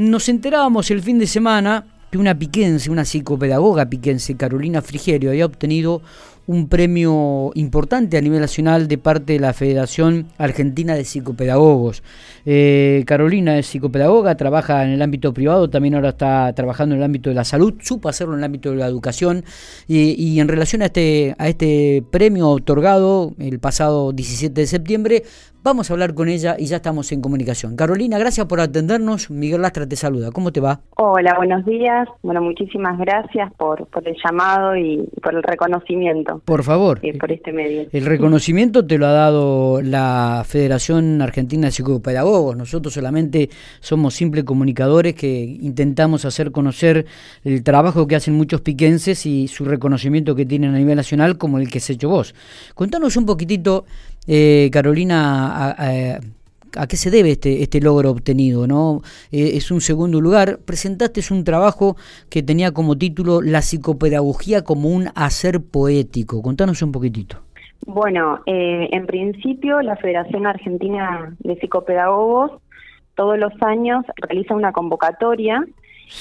Nos enterábamos el fin de semana que una piquense, una psicopedagoga piquense, Carolina Frigerio, había obtenido un premio importante a nivel nacional de parte de la Federación Argentina de Psicopedagogos. Eh, Carolina es psicopedagoga, trabaja en el ámbito privado, también ahora está trabajando en el ámbito de la salud, supo hacerlo en el ámbito de la educación y, en relación a este, a este premio otorgado el pasado 17 de septiembre, Vamos a hablar con ella y ya estamos en comunicación. Carolina, gracias por atendernos. Miguel Lastra te saluda. ¿Cómo te va? Hola, buenos días. Bueno, muchísimas gracias por, por el llamado y por el reconocimiento. Por favor. Eh, por este medio. El reconocimiento te lo ha dado la Federación Argentina de Psicopedagogos. Nosotros solamente somos simples comunicadores que intentamos hacer conocer el trabajo que hacen muchos piquenses y su reconocimiento que tienen a nivel nacional como el que has hecho vos. Contanos un poquitito eh, Carolina, a, qué se debe este, este logro obtenido? ¿no? Eh, es un segundo lugar. Presentaste un trabajo que tenía como título La psicopedagogía como un hacer poético. Contanos un poquitito. Bueno, eh, en principio la Federación Argentina de Psicopedagogos todos los años realiza una convocatoria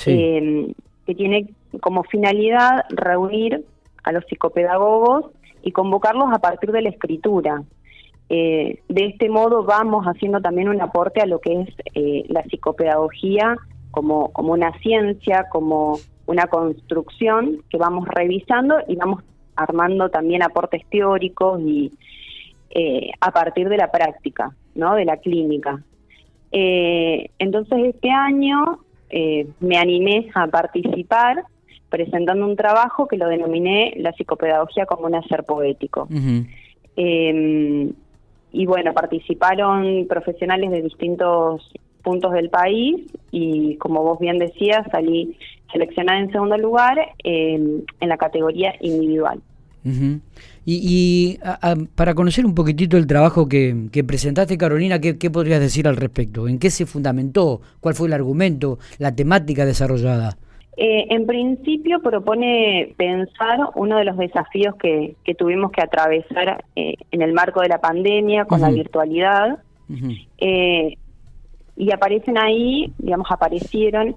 que tiene como finalidad reunir a los psicopedagogos y convocarlos a partir de la escritura. Eh, de este modo vamos haciendo también un aporte a lo que es eh, la psicopedagogía como, como una ciencia, como una construcción que vamos revisando y vamos armando también aportes teóricos y eh, a partir de la práctica, ¿no? De la clínica. entonces este año me animé a participar presentando un trabajo que lo denominé la psicopedagogía como un hacer poético y bueno, participaron profesionales de distintos puntos del país y como vos bien decías, salí seleccionada en segundo lugar en la categoría individual. Y, para conocer un poquitito el trabajo que, presentaste, Carolina, ¿qué, ¿qué, podrías decir al respecto? ¿En qué se fundamentó? ¿Cuál fue el argumento, la temática desarrollada? Eh, en principio propone pensar uno de los desafíos que, tuvimos que atravesar eh, en el marco de la pandemia con la virtualidad. Eh, y aparecen ahí, digamos, aparecieron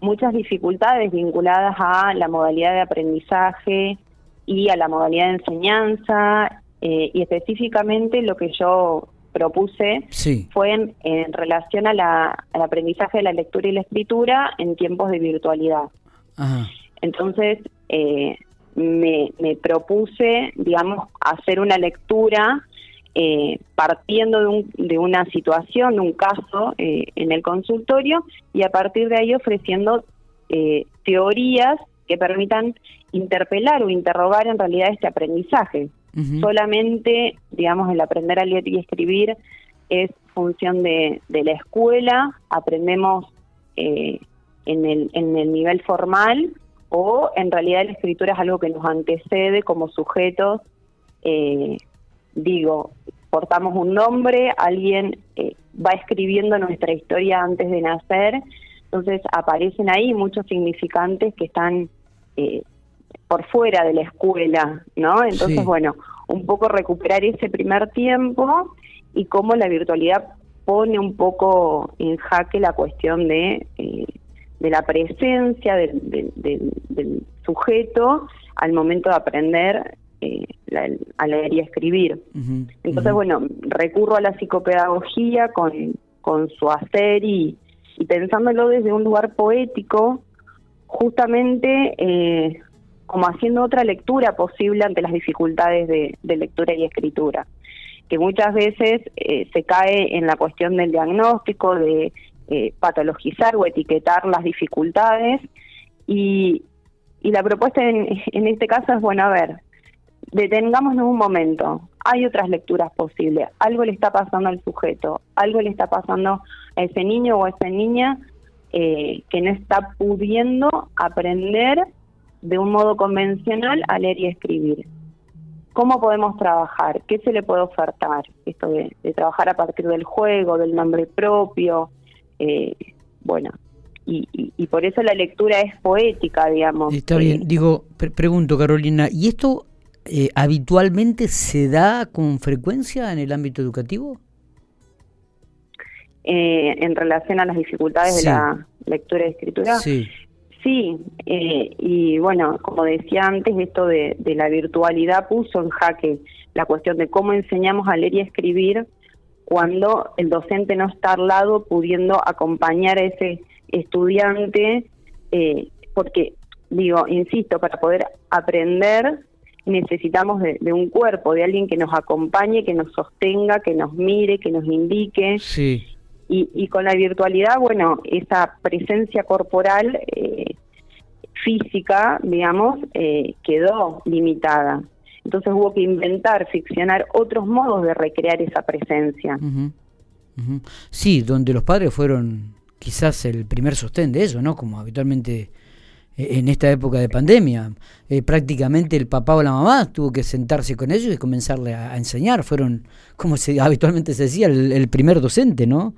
muchas dificultades vinculadas a la modalidad de aprendizaje y a la modalidad de enseñanza y específicamente lo que yo propuse fue en, relación a la, al aprendizaje de la lectura y la escritura en tiempos de virtualidad. Entonces, eh, me, propuse, digamos, hacer una lectura eh, partiendo de, un, de, una situación, de un caso eh, en el consultorio y a partir de ahí ofreciendo teorías que permitan interpelar o interrogar en realidad este aprendizaje. Solamente, digamos, el aprender a leer y escribir es función de, la escuela, aprendemos eh, en, el, en el nivel formal o en realidad la escritura es algo que nos antecede como sujetos. Eh, digo, portamos un nombre, alguien eh, va escribiendo nuestra historia antes de nacer, entonces aparecen ahí muchos significantes que están por fuera de la escuela, ¿no? Entonces, bueno, un poco recuperar ese primer tiempo y cómo la virtualidad pone un poco en jaque la cuestión de, eh, de la presencia del, sujeto al momento de aprender eh, a leer y a escribir. Entonces, bueno, recurro a la psicopedagogía con, con su hacer y, y pensándolo desde un lugar poético, justamente eh, como haciendo otra lectura posible ante las dificultades de, lectura y escritura, que muchas veces eh, se cae en la cuestión del diagnóstico, de eh, patologizar o etiquetar las dificultades y, la propuesta en, este caso es, bueno, a ver, detengámonos un momento, hay otras lecturas posibles, algo le está pasando al sujeto, algo le está pasando a ese niño o a esa niña eh, que no está pudiendo aprender de un modo convencional a leer y escribir. ¿Cómo podemos trabajar? ¿Qué se le puede ofertar? Esto de, trabajar a partir del juego, del nombre propio. Eh, bueno, y, por eso la lectura es poética, digamos. Está bien, digo, pregunto Carolina, ¿y esto eh, habitualmente se da con frecuencia en el ámbito educativo? eh, en relación a las dificultades de la lectura y escritura. Sí. Sí, eh, y bueno, como decía antes, esto de, la virtualidad puso en jaque la cuestión de cómo enseñamos a leer y escribir cuando el docente no está al lado pudiendo acompañar a ese estudiante, eh, porque digo, insisto, para poder aprender necesitamos de, un cuerpo, de alguien que nos acompañe, que nos sostenga, que nos mire, que nos indique. Sí. Y, con la virtualidad, bueno, esa presencia corporal eh, física, digamos, eh, quedó limitada. Entonces hubo que inventar, ficcionar otros modos de recrear esa presencia. Sí, donde los padres fueron quizás el primer sostén de eso, ¿no? Como habitualmente eh, en esta época de pandemia. Eh, prácticamente el papá o la mamá tuvo que sentarse con ellos y comenzarle a, enseñar. Fueron, como se, habitualmente se decía, el, primer docente, ¿no?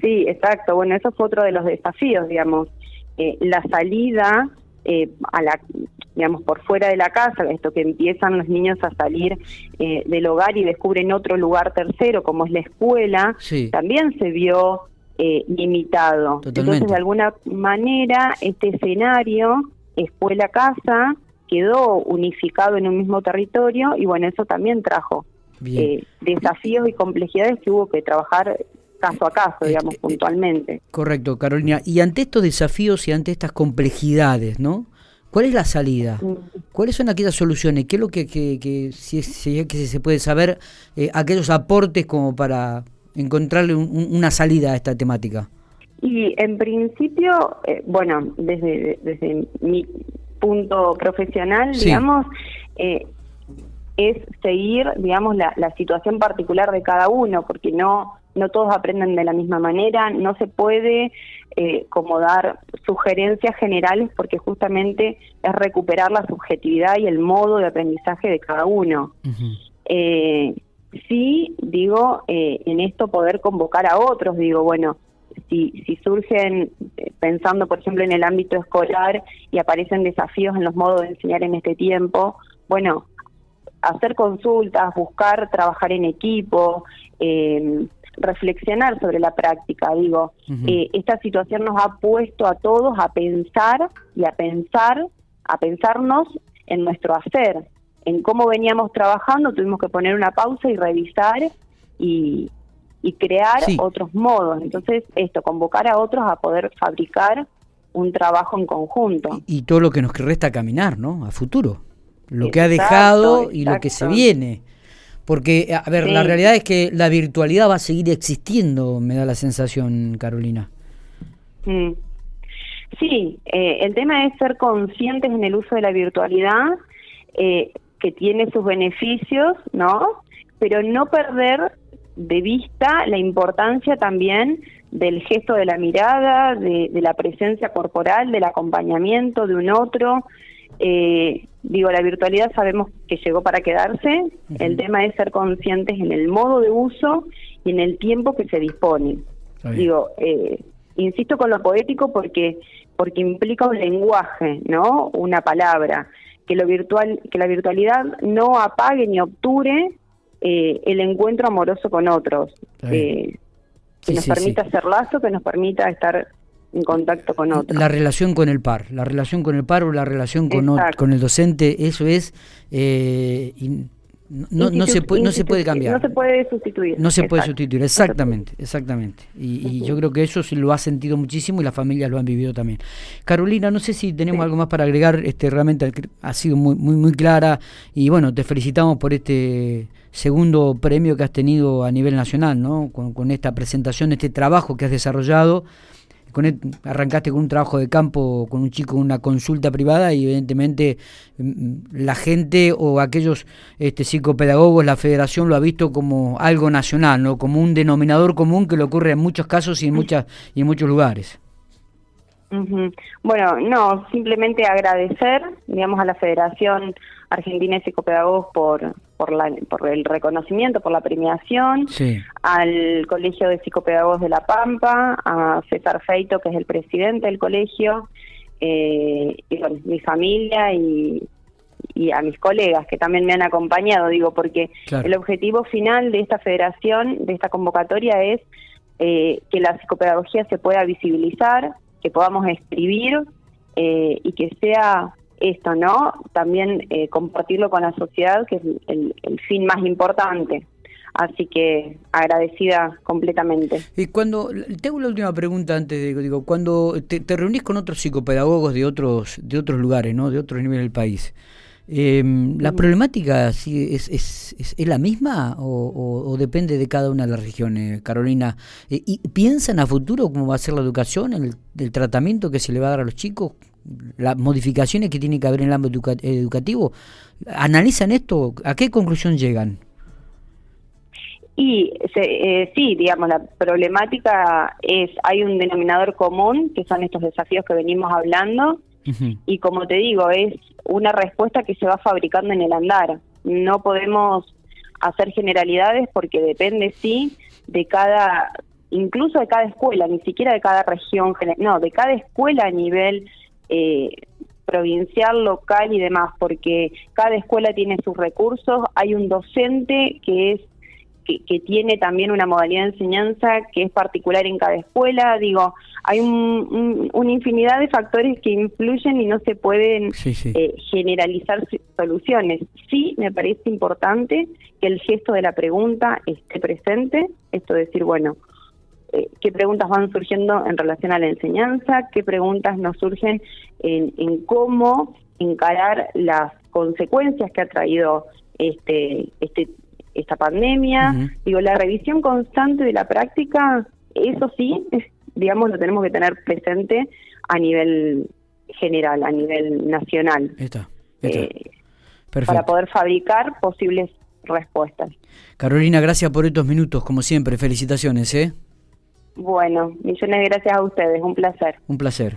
Sí, exacto. Bueno, eso fue otro de los desafíos, digamos. Eh, la salida a la digamos por fuera de la casa esto que empiezan los niños a salir del hogar y descubren otro lugar tercero como es la escuela también se vio eh, limitado. Entonces, de alguna manera, este escenario, escuela-casa, quedó unificado en un mismo territorio y bueno, eso también trajo eh, desafíos y complejidades que hubo que trabajar caso a caso, eh, digamos, puntualmente. Correcto, Carolina. Y ante estos desafíos y ante estas complejidades, ¿no? ¿Cuál es la salida? ¿Cuáles son aquellas soluciones? ¿Qué es lo que, que, si, si, que se puede saber, aquellos aportes como para, encontrarle una salida a esta temática? Y en principio, eh, bueno, desde, desde mi punto profesional, digamos, eh, es seguir, digamos, la, la situación particular de cada uno, porque no no todos aprenden de la misma manera, no se puede eh, como dar sugerencias generales porque justamente es recuperar la subjetividad y el modo de aprendizaje de cada uno. eh, sí, digo, eh, en esto poder convocar a otros, digo, bueno, si, si surgen, eh, pensando por ejemplo en el ámbito escolar y aparecen desafíos en los modos de enseñar en este tiempo, bueno, hacer consultas, buscar trabajar en equipo, eh, reflexionar sobre la práctica, digo, esta situación nos ha puesto a todos a pensar y a pensar, a pensarnos en nuestro hacer, en cómo veníamos trabajando, tuvimos que poner una pausa y revisar y, crear otros modos. Entonces, esto, convocar a otros a poder fabricar un trabajo en conjunto. Y, todo lo que nos resta caminar, ¿no? A futuro. Lo que ha dejado y lo que se viene. Porque, a ver, la realidad es que la virtualidad va a seguir existiendo, me da la sensación, Carolina. Mm. Sí, eh, el tema es ser conscientes en el uso de la virtualidad, eh, que tiene sus beneficios, ¿no? Pero no perder de vista la importancia también del gesto de la mirada, de, la presencia corporal, del acompañamiento de un otro. Eh, digo, la virtualidad sabemos que llegó para quedarse, el tema es ser conscientes en el modo de uso y en el tiempo que se dispone. Digo, eh, insisto con lo poético porque porque implica un lenguaje, ¿no? Una palabra. Que lo virtual, que la virtualidad no apague ni obture eh, el encuentro amoroso con otros, eh, que nos permita hacer lazo, que nos permita estar en contacto con otros. La relación con el par, la relación con el par o la relación con, con el docente, eso es eh, no, no, se puede, no se puede cambiar. No se puede sustituir. No se puede sustituir, exactamente, exactamente. Y, yo creo que eso sí lo ha sentido muchísimo y las familias lo han vivido también. Carolina, no sé si tenemos algo más para agregar, este realmente ha sido muy, muy, muy clara y bueno, te felicitamos por este segundo premio que has tenido a nivel nacional, ¿no? Con, con esta presentación, este trabajo que has desarrollado arrancaste con un trabajo de campo con un chico, una consulta privada y evidentemente mm, la gente o aquellos este, psicopedagogos, la federación lo ha visto como algo nacional, ¿no? como un denominador común que le ocurre en muchos casos y en, muchas, y en muchos lugares. Bueno, no, simplemente agradecer, digamos, a la Federación Argentina de Psicopedagogos por, por, la, por el reconocimiento, por la premiación, al Colegio de Psicopedagogos de La Pampa, a César Feito, que es el presidente del colegio, eh, y bueno, mi familia y, y a mis colegas que también me han acompañado, digo, porque el objetivo final de esta federación, de esta convocatoria es eh, que la psicopedagogía se pueda visibilizar, que podamos escribir eh, y que sea esto, ¿no? También eh, compartirlo con la sociedad, que es el, fin más importante. Así que agradecida completamente. Y cuando, tengo la última pregunta antes de, digo, cuando te, te reunís con otros psicopedagogos de otros, de otros lugares, ¿no? De otros niveles del país, Em, ¿La problemática sí, es, es, es, la misma o, depende de cada una de las regiones, Carolina? Eh, ¿Y piensan a futuro cómo va a ser la educación, el, el, tratamiento que se le va a dar a los chicos, las modificaciones que tiene que haber en el ámbito educativo? ¿Analizan esto? ¿A qué conclusión llegan? Y eh, sí, digamos, la problemática es, hay un denominador común, que son estos desafíos que venimos hablando, y como te digo, es una respuesta que se va fabricando en el andar. No podemos hacer generalidades porque depende, sí, de cada, incluso de cada escuela, ni siquiera de cada región, no, de cada escuela a nivel eh, provincial, local y demás, porque cada escuela tiene sus recursos, hay un docente que es que, tiene también una modalidad de enseñanza que es particular en cada escuela. Digo, hay una infinidad de factores que influyen y no se pueden eh, generalizar soluciones. Sí, me parece importante que el gesto de la pregunta esté presente, esto de decir, bueno, eh, qué preguntas van surgiendo en relación a la enseñanza, qué preguntas nos surgen en, en cómo encarar las consecuencias que ha traído este, este esta pandemia. Digo, la revisión constante de la práctica, eso sí, digamos, lo tenemos que tener presente a nivel general, a nivel nacional. Está, eh, para poder fabricar posibles respuestas. Carolina, gracias por estos minutos, como siempre. Felicitaciones, ¿eh? Bueno, millones de gracias a ustedes, un placer. Un placer.